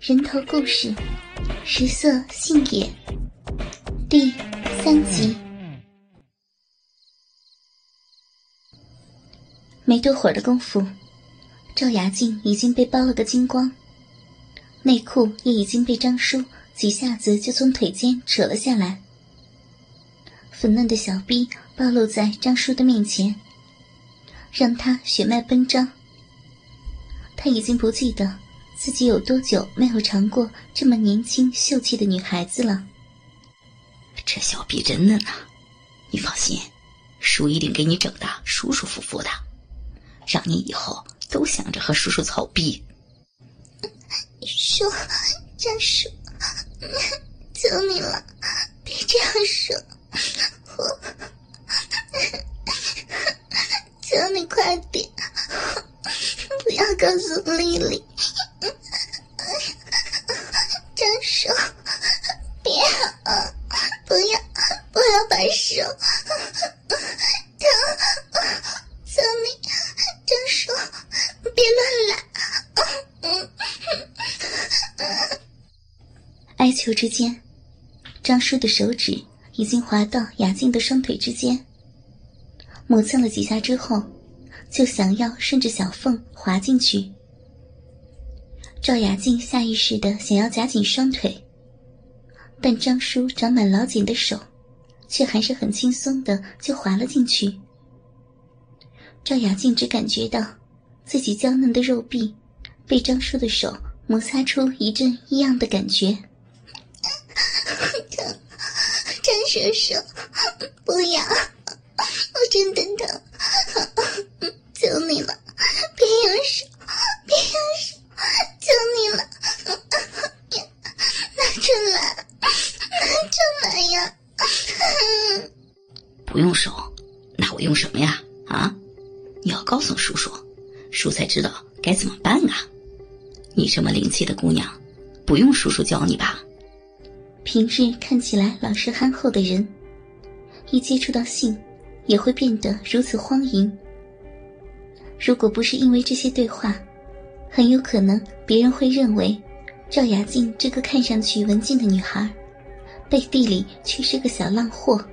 人头故事，食色性也。第三集。没多会儿的功夫，赵雅静已经被剥了个精光，内裤也已经被张叔几下子就从腿间扯了下来，粉嫩的小臂暴露在张叔的面前，让他血脉奔张。他已经不记得。自己有多久没有尝过这么年轻秀气的女孩子了？这小逼真嫩啊！你放心，叔一定给你整的舒舒服服的，让你以后都想着和叔叔操逼。叔，张叔，求你了，别这样说，我求你快点，不要告诉丽丽。手，别，不要，不要把手，疼！求你，张叔，别乱来哀求之间，张叔的手指已经滑到雅静的双腿之间，磨蹭了几下之后，就想要顺着小缝滑进去。赵雅静下意识的想要夹紧双腿，但张叔长满老茧的手，却还是很轻松的就滑了进去。赵雅静只感觉到自己娇嫩的肉壁被张叔的手摩擦出一阵异样的感觉。疼，张叔叔，不要，我真的疼，求你了，别用手，别用手，求你了，拿出来，拿出来呀！不用手，那我用什么呀？啊，你要告诉叔叔，叔才知道该怎么办啊！你这么灵气的姑娘，不用叔叔教你吧？平日看起来老实憨厚的人，一接触到性，也会变得如此荒淫。如果不是因为这些对话，很有可能别人会认为赵雅静这个看上去文静的女孩，背地里却是个小浪货。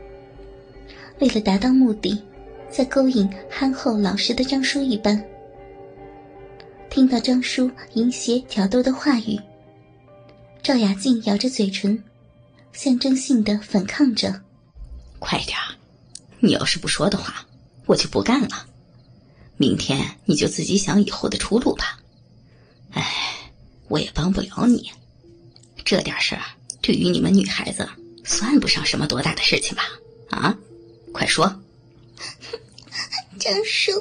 为了达到目的，在勾引憨厚老实的张叔一般。听到张叔淫邪挑逗的话语，赵雅静咬着嘴唇。象征性的反抗着，快点儿！你要是不说的话，我就不干了。明天你就自己想以后的出路吧。哎，我也帮不了你。这点事儿对于你们女孩子算不上什么多大的事情吧？啊，快说！张叔，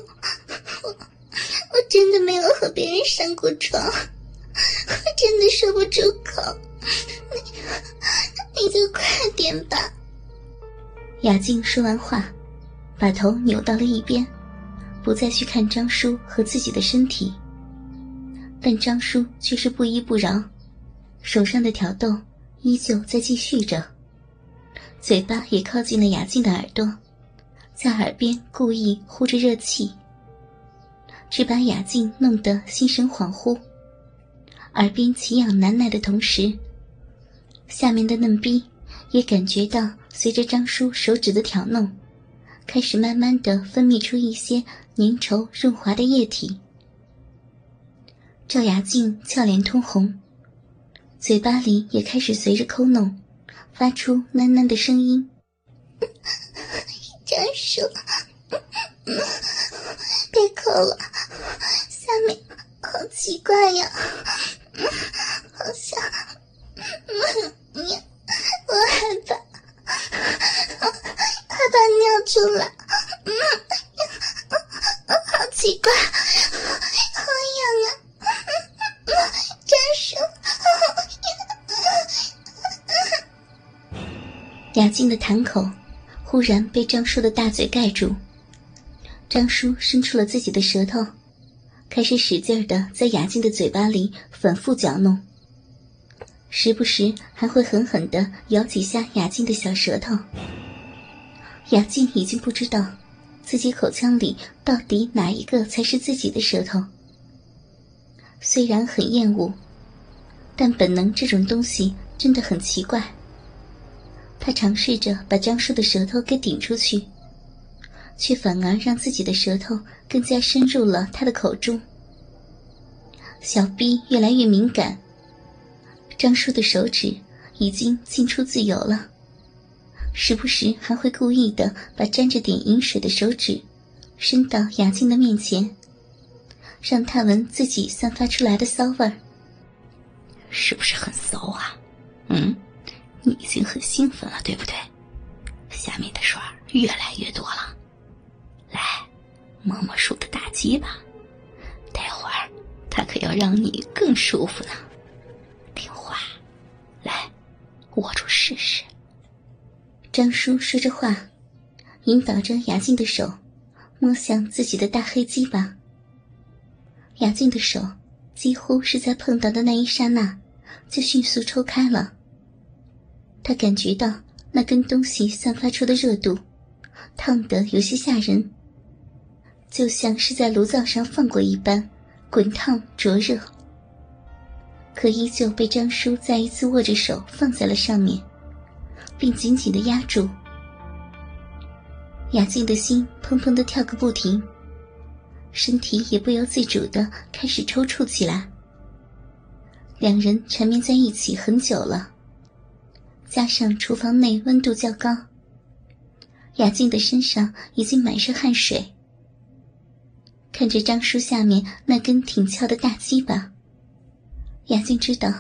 我我真的没有和别人上过床，我真的说不出口。你你就快点吧。雅静说完话，把头扭到了一边，不再去看张叔和自己的身体。但张叔却是不依不饶，手上的挑逗依旧在继续着，嘴巴也靠近了雅静的耳朵，在耳边故意呼着热气，只把雅静弄得心神恍惚，耳边奇痒难耐的同时。下面的嫩逼也感觉到，随着张叔手指的挑弄，开始慢慢的分泌出一些粘稠润滑的液体。赵雅静俏脸通红，嘴巴里也开始随着抠弄，发出喃喃的声音：“张叔，别抠了，下面好奇怪呀，好像……”你，我害怕，害怕尿出来，嗯，好奇怪，好痒啊，雅静的痰口忽然被张叔的大嘴盖住，张叔伸出了自己的舌头，开始使劲的在雅静的嘴巴里反复搅弄。时不时还会狠狠的咬几下雅静的小舌头。雅静已经不知道自己口腔里到底哪一个才是自己的舌头。虽然很厌恶，但本能这种东西真的很奇怪。他尝试着把张叔的舌头给顶出去，却反而让自己的舌头更加深入了他的口中。小逼越来越敏感，张叔的手指已经进出自由了，时不时还会故意的把沾着点饮水的手指伸到雅静的面前，让她闻自己散发出来的骚味儿。是不是很骚啊？嗯，兴奋了，对不对？下面的水越来越多了，来，摸摸叔的大鸡巴，待会儿他可要让你更舒服呢。听话，来，握住试试。张叔说着话，引导着雅静的手摸向自己的大黑鸡巴。雅静的手几乎是在碰到的那一刹那。就迅速抽开了。他感觉到那根东西散发出的热度，烫得有些吓人，就像是在炉灶上放过一般，滚烫灼热。可依旧被张叔再一次握着手放在了上面，并紧紧的压住。雅静的心砰砰的跳个不停，身体也不由自主的开始抽搐起来。两人缠绵在一起很久了，加上厨房内温度较高，雅静的身上已经满是汗水。看着张叔下面那根挺翘的大鸡巴，雅静知道，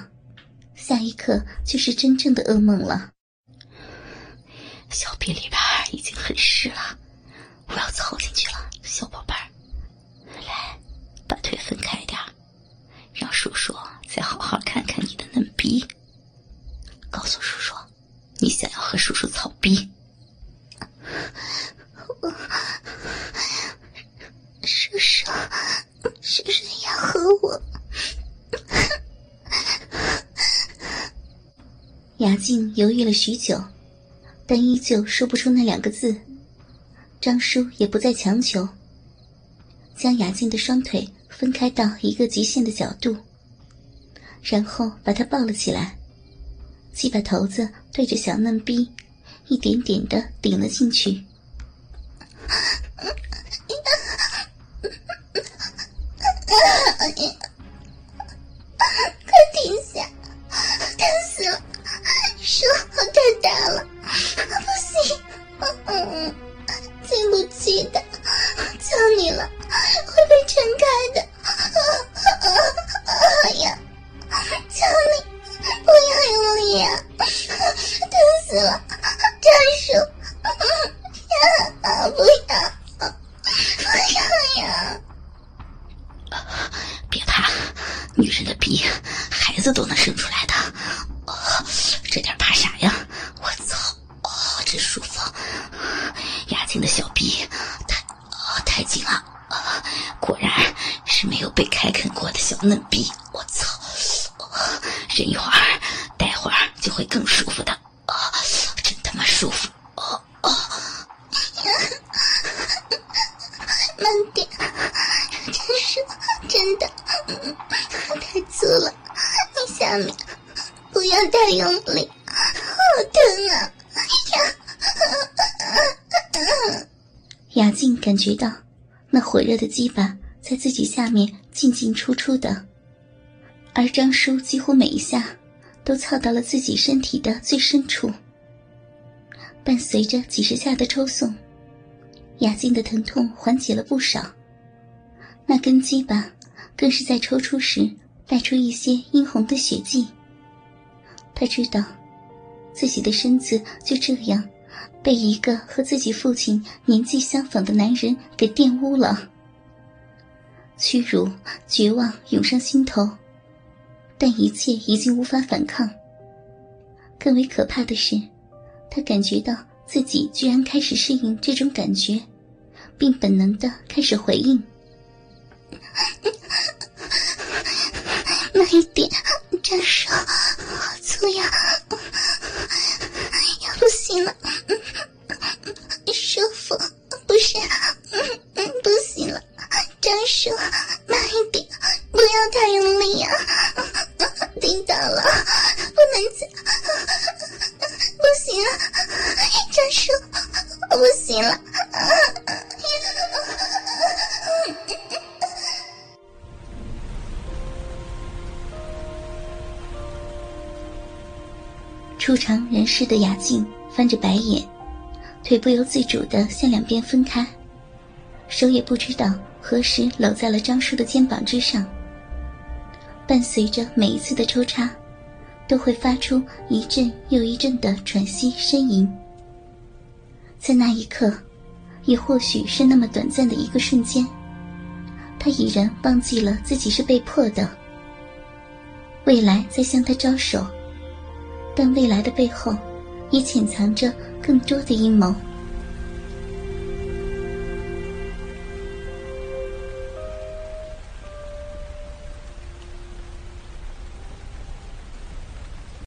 下一刻就是真正的噩梦了。小臂里边已经很湿了，我要凑进去了，小宝贝儿，来，把腿分开点让叔叔。再好好看看你的嫩逼，告诉叔叔，你想要和叔叔操逼。叔叔，叔叔要和我。雅静犹豫了许久，但依旧说不出那两个字。张叔也不再强求，将雅静的双腿分开到一个极限的角度。然后把她抱了起来，鸡巴头子对着小嫩逼，一点点的顶了进去。嫩逼。我操！忍一会儿，待会儿就会更舒服的。啊，真他妈舒服！哦哦，慢点，真是真的，太粗了，你下面不要太用力，好疼啊！呀，雅静感觉到那火热的鸡巴在自己下面进进出出的。而张叔几乎每一下，都操到了自己身体的最深处。伴随着几十下的抽送，雅静的疼痛缓解了不少。那根鸡巴更是在抽出时带出一些殷红的血迹。他知道，自己的身子就这样被一个和自己父亲年纪相仿的男人给玷污了。屈辱、绝望涌上心头。但一切已经无法反抗。更为可怕的是，他感觉到自己居然开始适应这种感觉，并本能的开始回应。慢一点，战手，好粗呀！要不行了，手，慢一点，不要太用力呀！听到了，不能再，不行了，张叔，不行了。初尝人世的雅静翻着白眼，腿不由自主的向两边分开，手也不知道何时搂在了张叔的肩膀之上。伴随着每一次的抽插，都会发出一阵又一阵的喘息呻吟。在那一刻，也或许是那么短暂的一个瞬间，他已然忘记了自己是被迫的。未来在向他招手，但未来的背后，也潜藏着更多的阴谋。